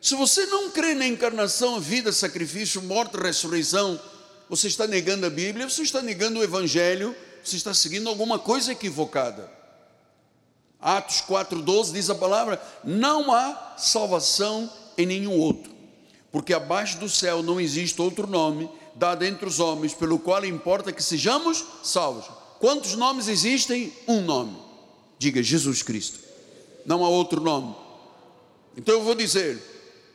Se você não crê na encarnação, vida, sacrifício, morte, ressurreição, você está negando a Bíblia, você está negando o Evangelho, você está seguindo alguma coisa equivocada. Atos 4,12 diz a palavra: não há salvação em nenhum outro, porque abaixo do céu não existe outro nome dado entre os homens, pelo qual importa que sejamos salvos. Quantos nomes existem? Um nome. Diga Jesus Cristo. Não há outro nome. Então eu vou dizer,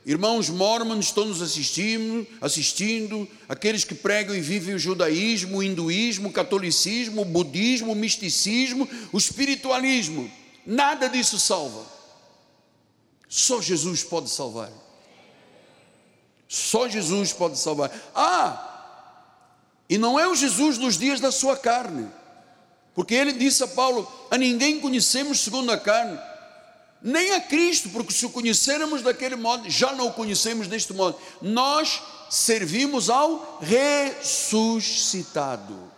irmãos mormons estão nos assistindo, assistindo, aqueles que pregam e vivem o judaísmo, o hinduísmo, o catolicismo, o budismo, o misticismo, o espiritualismo Nada disso salva. Só Jesus pode salvar. Só Jesus pode salvar. Ah, e não é o Jesus dos dias da sua carne, porque ele disse a Paulo: a ninguém conhecemos segundo a carne, nem a Cristo, porque se o conhecermos daquele modo, já não o conhecemos deste modo. Nós servimos ao ressuscitado.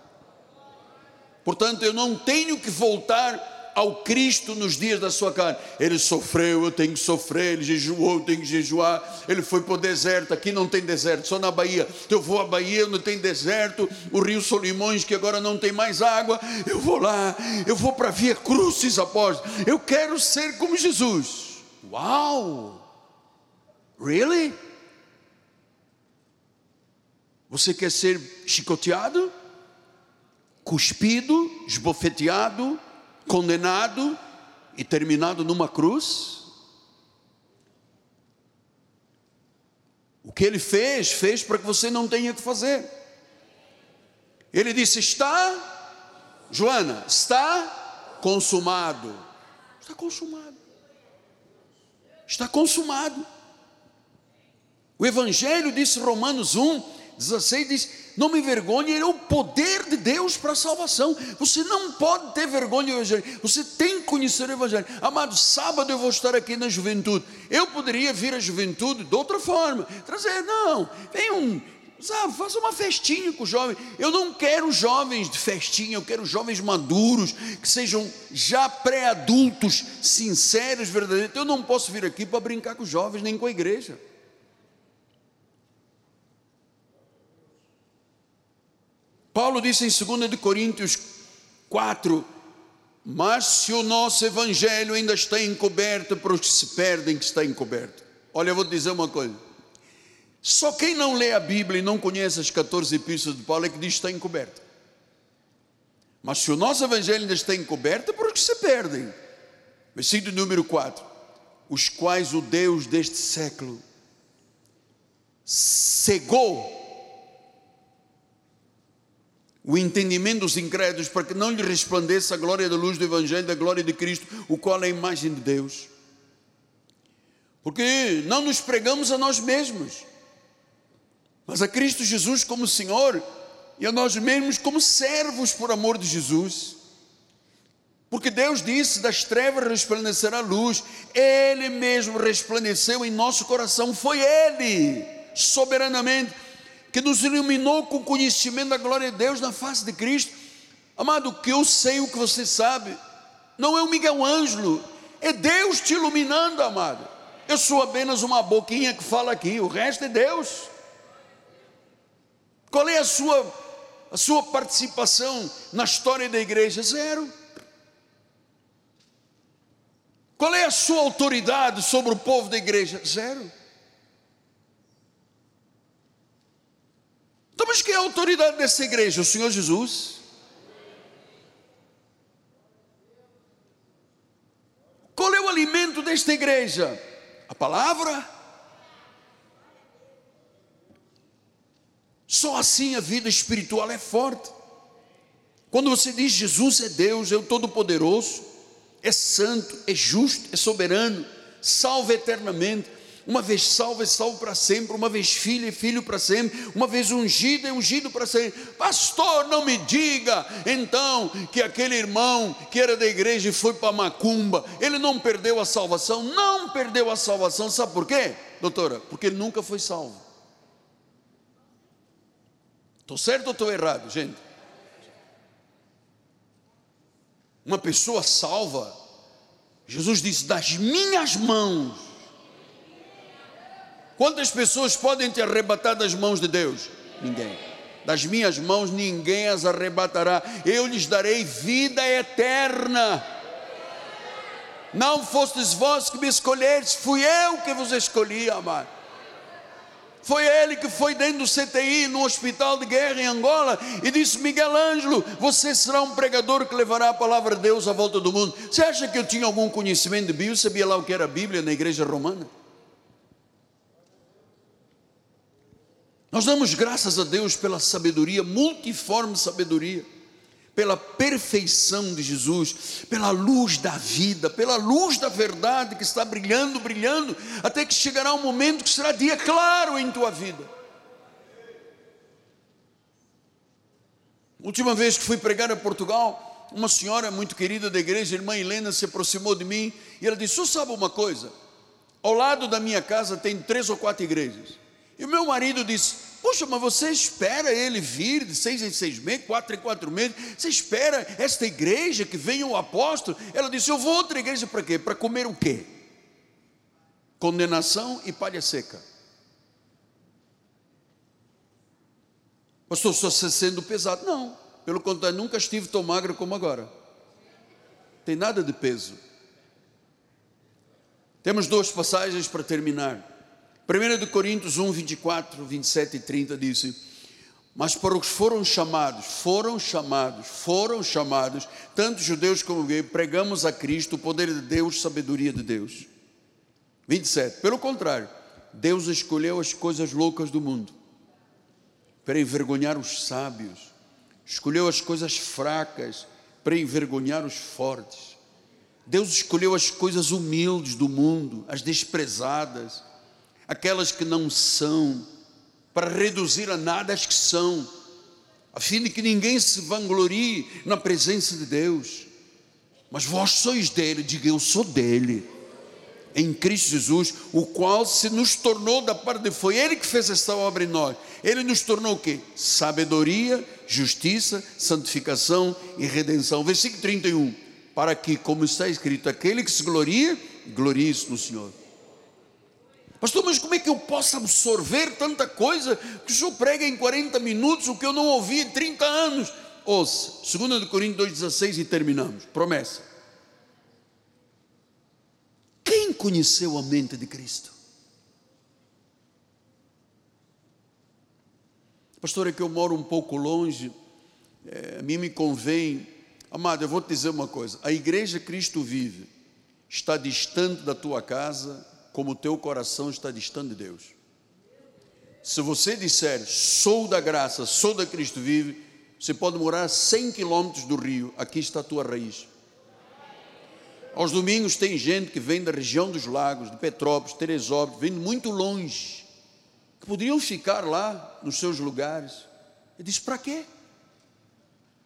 Portanto, eu não tenho que voltar ao Cristo nos dias da sua carne. Ele sofreu, eu tenho que sofrer, ele jejuou, eu tenho que jejuar. Ele foi para o deserto, aqui não tem deserto, só na Bahia. Eu vou à Bahia, não tem deserto. O rio Solimões, que agora não tem mais água. Eu vou lá, eu vou para Via Cruzes após. Eu quero ser como Jesus. Uau! Really? Você quer ser chicoteado? Cuspido, esbofeteado, condenado e terminado numa cruz? O que ele fez, fez para que você não tenha que fazer. Ele disse: Está, Joana, está consumado. Está consumado. Está consumado. O Evangelho, disse Romanos 1, 16, diz: Não me envergonhe, é o poder de Deus para a salvação. Você não pode ter vergonha do Evangelho, você tem que conhecer o Evangelho. Amado, sábado eu vou estar aqui na juventude. Eu poderia vir à juventude de outra forma, trazer, não, vem um, sabe, faça uma festinha com os jovens. Eu não quero jovens de festinha, eu quero jovens maduros, que sejam já pré-adultos, sinceros, verdadeiros. Eu não posso vir aqui para brincar com os jovens, nem com a igreja. Paulo disse em 2 Coríntios 4: Mas se o nosso evangelho ainda está encoberto para os que se perdem, que está encoberto. Olha, eu vou te dizer uma coisa. Só quem não lê a Bíblia e não conhece as 14 epístolas de Paulo é que diz que está encoberto. Mas se o nosso evangelho ainda está encoberto, é para os que se perdem. Versículo número 4: Os quais o Deus deste século cegou o entendimento dos incrédulos, para que não lhe resplandeça a glória da luz do Evangelho, da glória de Cristo, o qual é a imagem de Deus. Porque não nos pregamos a nós mesmos, mas a Cristo Jesus como Senhor e a nós mesmos como servos por amor de Jesus. Porque Deus disse: das trevas resplandecerá a luz, Ele mesmo resplandeceu em nosso coração, foi Ele, soberanamente que nos iluminou com o conhecimento da glória de Deus na face de Cristo. Amado, que eu sei, o que você sabe, não é o Miguel Ângelo, é Deus te iluminando, amado. Eu sou apenas uma boquinha que fala aqui, o resto é Deus. Qual é a sua, a sua participação na história da igreja? Zero. Qual é a sua autoridade sobre o povo da igreja? Zero. Então, mas quem é a autoridade dessa igreja? O Senhor Jesus. Qual é o alimento desta igreja? A palavra. Só assim a vida espiritual é forte. Quando você diz Jesus é Deus, é o Todo-Poderoso, é santo, é justo, é soberano, salva eternamente uma vez salvo é salvo para sempre, uma vez filho é filho para sempre, uma vez ungido é ungido para sempre. Pastor, não me diga então que aquele irmão que era da igreja e foi para Macumba, ele não perdeu a salvação? Não perdeu a salvação, sabe por quê, doutora? Porque ele nunca foi salvo. Estou certo ou estou errado, gente? Uma pessoa salva, Jesus disse: das minhas mãos Quantas pessoas podem te arrebatar das mãos de Deus? Ninguém. Das minhas mãos ninguém as arrebatará. Eu lhes darei vida eterna. Não fostes vós que me escolhestes, fui eu que vos escolhi, amado. Foi ele que foi dentro do CTI, no hospital de guerra em Angola, e disse: Miguel Ângelo, você será um pregador que levará a palavra de Deus à volta do mundo. Você acha que eu tinha algum conhecimento de Bíblia? Sabia lá o que era a Bíblia na igreja romana? Nós damos graças a Deus pela sabedoria, multiforme sabedoria, pela perfeição de Jesus, pela luz da vida, pela luz da verdade que está brilhando, brilhando, até que chegará um momento que será dia claro em tua vida. Última vez que fui pregar a Portugal, uma senhora muito querida da igreja, irmã Helena, se aproximou de mim e ela disse: Você sabe uma coisa? Ao lado da minha casa tem três ou quatro igrejas. E o meu marido disse: Poxa, mas você espera ele vir de seis em seis meses, quatro em quatro meses, você espera esta igreja que venha o apóstolo? Ela disse: Eu vou outra igreja para quê? Para comer o quê? Condenação e palha seca. Pastor, só sendo pesado. Não, pelo contrário, nunca estive tão magro como agora. Tem nada de peso. Temos duas passagens para terminar. 1 de Coríntios 1, 24, 27 e 30 diz: Mas para os foram chamados, foram chamados, foram chamados, tanto judeus como gregos, pregamos a Cristo o poder de Deus, sabedoria de Deus. 27. Pelo contrário, Deus escolheu as coisas loucas do mundo para envergonhar os sábios, escolheu as coisas fracas para envergonhar os fortes. Deus escolheu as coisas humildes do mundo, as desprezadas aquelas que não são, para reduzir a nada as que são, a fim de que ninguém se vanglorie na presença de Deus. Mas vós sois dele, diga eu sou dele em Cristo Jesus, o qual se nos tornou da parte de foi ele que fez esta obra em nós. Ele nos tornou o quê? Sabedoria, justiça, santificação e redenção. Versículo 31. Para que, como está escrito, aquele que se gloria, glorie-se no Senhor. Pastor, mas como é que eu posso absorver tanta coisa que o senhor prega em 40 minutos, o que eu não ouvi em 30 anos? Ouça, 2 Coríntios 2,16 e terminamos. Promessa. Quem conheceu a mente de Cristo? Pastor, é que eu moro um pouco longe, é, a mim me convém. Amado, eu vou te dizer uma coisa: a igreja Cristo vive está distante da tua casa, como o teu coração está distante de Deus. Se você disser, sou da graça, sou da Cristo vive, você pode morar a 100 quilômetros do rio, aqui está a tua raiz. Aos domingos tem gente que vem da região dos lagos, de Petrópolis, Teresópolis, vem muito longe, que poderiam ficar lá nos seus lugares. Eu disse: para quê?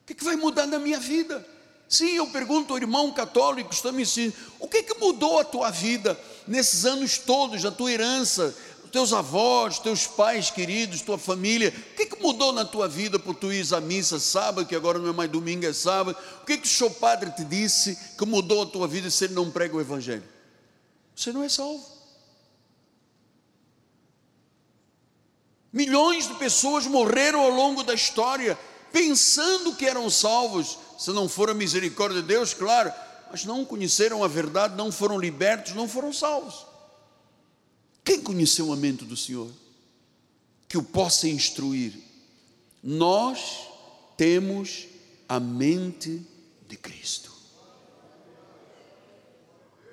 O que, é que vai mudar na minha vida? Sim, eu pergunto ao irmão católico está me ensinando: o que, é que mudou a tua vida nesses anos todos, a tua herança, teus avós, teus pais queridos, tua família, o que, que mudou na tua vida por tu ir à missa sábado, que agora não é mais domingo, é sábado? O que, que o seu padre te disse que mudou a tua vida se ele não prega o Evangelho? Você não é salvo. Milhões de pessoas morreram ao longo da história pensando que eram salvos, se não for a misericórdia de Deus, claro, mas não conheceram a verdade, não foram libertos, não foram salvos. Quem conheceu a mente do Senhor? Que o possa instruir. Nós temos a mente de Cristo.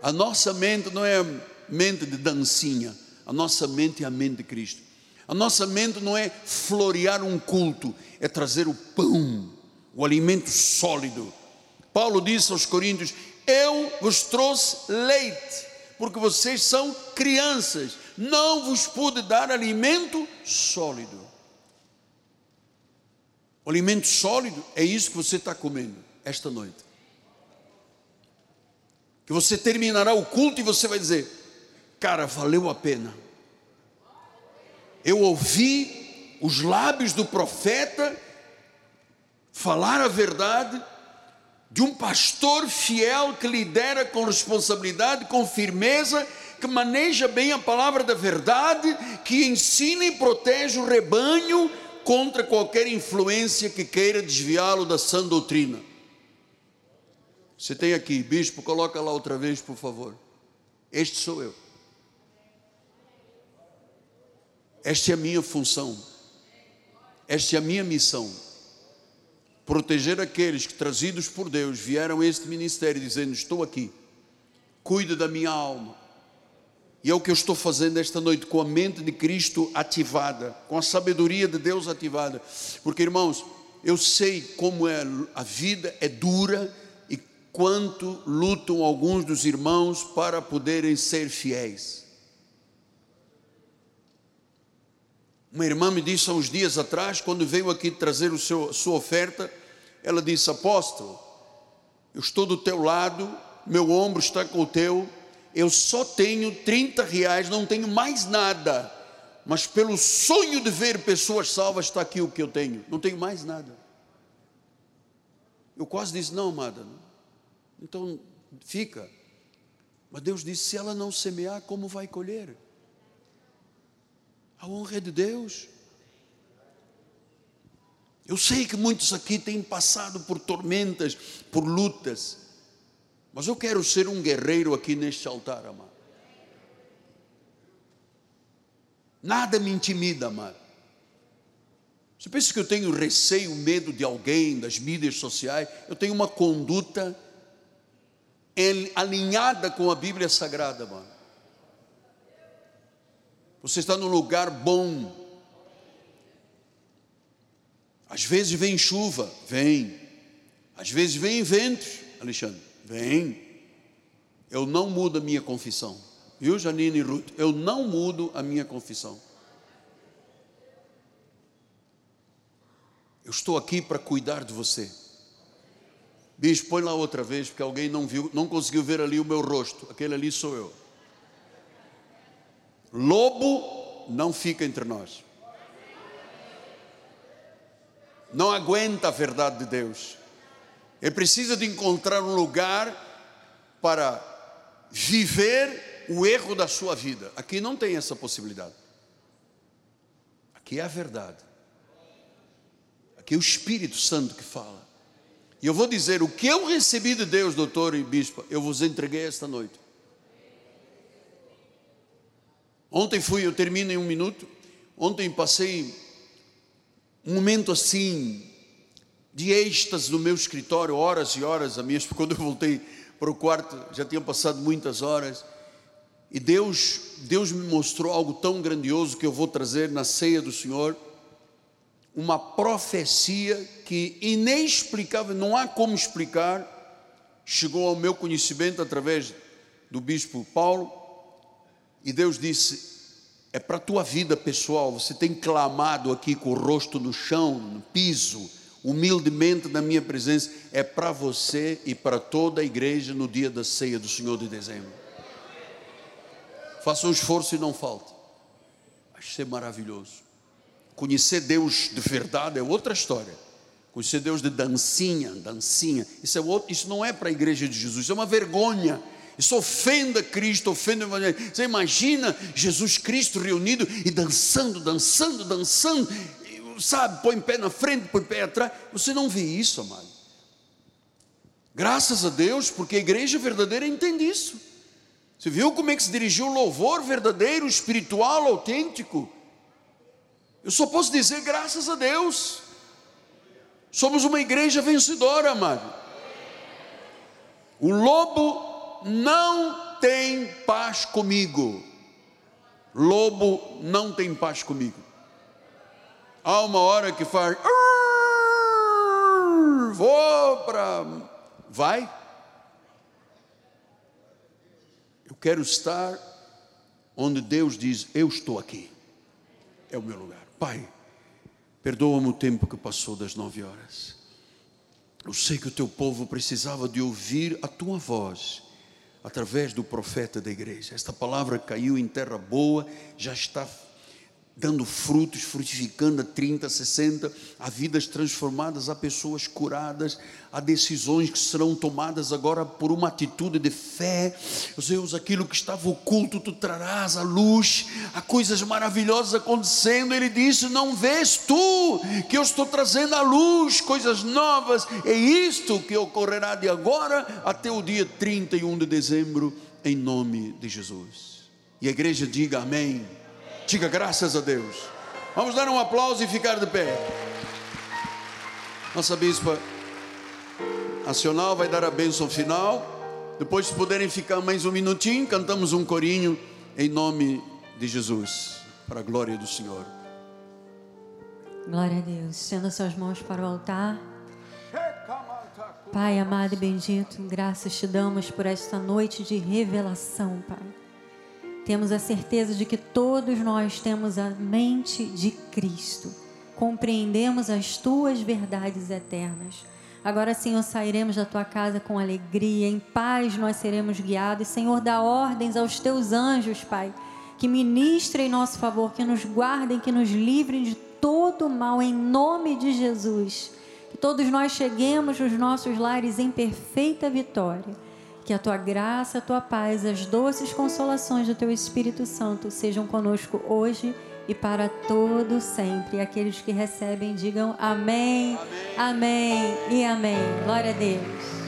A nossa mente não é a mente de dancinha, a nossa mente é a mente de Cristo. A nossa mente não é florear um culto, é trazer o pão, o alimento sólido. Paulo disse aos Coríntios: Eu vos trouxe leite, porque vocês são crianças, não vos pude dar alimento sólido. O alimento sólido é isso que você está comendo esta noite. Que você terminará o culto e você vai dizer: Cara, valeu a pena. Eu ouvi os lábios do profeta falar a verdade de um pastor fiel que lidera com responsabilidade, com firmeza que maneja bem a palavra da verdade, que ensina e protege o rebanho contra qualquer influência que queira desviá-lo da sã doutrina. Você tem aqui, bispo, coloca lá outra vez, por favor. Este sou eu. Esta é a minha função. Esta é a minha missão. Proteger aqueles que, trazidos por Deus, vieram a este ministério dizendo: Estou aqui, cuida da minha alma, e é o que eu estou fazendo esta noite, com a mente de Cristo ativada, com a sabedoria de Deus ativada. Porque, irmãos, eu sei como é a vida é dura e quanto lutam alguns dos irmãos para poderem ser fiéis. Uma irmã me disse há uns dias atrás, quando veio aqui trazer o seu, sua oferta, ela disse: Apóstolo, eu estou do teu lado, meu ombro está com o teu eu só tenho 30 reais, não tenho mais nada, mas pelo sonho de ver pessoas salvas, está aqui o que eu tenho, não tenho mais nada. Eu quase disse: Não, amada, então fica. Mas Deus disse: Se ela não semear, como vai colher? A honra é de Deus. Eu sei que muitos aqui têm passado por tormentas, por lutas, mas eu quero ser um guerreiro aqui neste altar, amado. Nada me intimida, amado. Você pensa que eu tenho receio, medo de alguém, das mídias sociais? Eu tenho uma conduta alinhada com a Bíblia Sagrada, mano. Você está num lugar bom. Às vezes vem chuva, vem. Às vezes vem ventos, Alexandre. Vem. Eu não mudo a minha confissão. Viu, Janine e Ruth? Eu não mudo a minha confissão. Eu estou aqui para cuidar de você. Bicho, põe lá outra vez, porque alguém não viu, não conseguiu ver ali o meu rosto. Aquele ali sou eu. Lobo não fica entre nós. Não aguenta a verdade de Deus. Ele precisa de encontrar um lugar para viver o erro da sua vida. Aqui não tem essa possibilidade. Aqui é a verdade. Aqui é o Espírito Santo que fala. E eu vou dizer: o que eu recebi de Deus, doutor e bispo, eu vos entreguei esta noite. Ontem fui, eu termino em um minuto. Ontem passei um momento assim, de êxtase no meu escritório, horas e horas. A minha, *laughs* quando eu voltei para o quarto, já tinham passado muitas horas. E Deus, Deus me mostrou algo tão grandioso que eu vou trazer na ceia do Senhor uma profecia que inexplicável, não há como explicar, chegou ao meu conhecimento através do bispo Paulo, e Deus disse: é para a tua vida pessoal, você tem clamado aqui com o rosto no chão, no piso, humildemente na minha presença, é para você e para toda a igreja no dia da ceia do Senhor de dezembro. Faça um esforço e não falte. Vai ser maravilhoso. Conhecer Deus de verdade é outra história. Conhecer Deus de dancinha, dancinha, isso, é outro, isso não é para a igreja de Jesus, isso é uma vergonha. Isso ofenda Cristo, ofende o Evangelho. Você imagina Jesus Cristo reunido e dançando, dançando, dançando, sabe, põe pé na frente, põe pé atrás. Você não vê isso, amado. Graças a Deus, porque a igreja verdadeira entende isso. Você viu como é que se dirigiu o louvor verdadeiro, espiritual, autêntico? Eu só posso dizer graças a Deus. Somos uma igreja vencedora, amado. O lobo não tem paz comigo. Lobo não tem paz comigo. Há uma hora que faz. Vou para. Vai. Eu quero estar onde Deus diz: Eu estou aqui. É o meu lugar. Pai, perdoa-me o tempo que passou das nove horas. Eu sei que o teu povo precisava de ouvir a tua voz através do profeta da igreja. Esta palavra caiu em terra boa, já está dando frutos, frutificando a 30, 60, há vidas transformadas, há pessoas curadas, há decisões que serão tomadas agora por uma atitude de fé. Deus, aquilo que estava oculto, tu trarás à luz, há coisas maravilhosas acontecendo. Ele disse: Não vês tu que eu estou trazendo à luz coisas novas, é isto que ocorrerá de agora até o dia 31 de dezembro, em nome de Jesus. E a igreja diga amém. Diga graças a Deus. Vamos dar um aplauso e ficar de pé. Nossa bispa nacional vai dar a bênção final. Depois, se puderem ficar mais um minutinho, cantamos um corinho em nome de Jesus, para a glória do Senhor. Glória a Deus. Estenda suas mãos para o altar. Pai amado e bendito, graças te damos por esta noite de revelação, Pai. Temos a certeza de que todos nós temos a mente de Cristo. Compreendemos as tuas verdades eternas. Agora, Senhor, sairemos da tua casa com alegria, em paz nós seremos guiados. Senhor, dá ordens aos teus anjos, Pai, que ministrem em nosso favor, que nos guardem, que nos livrem de todo mal, em nome de Jesus. Que todos nós cheguemos nos nossos lares em perfeita vitória. Que a tua graça, a tua paz, as doces consolações do teu Espírito Santo sejam conosco hoje e para todo sempre. E aqueles que recebem digam amém, amém, amém e amém. Glória a Deus.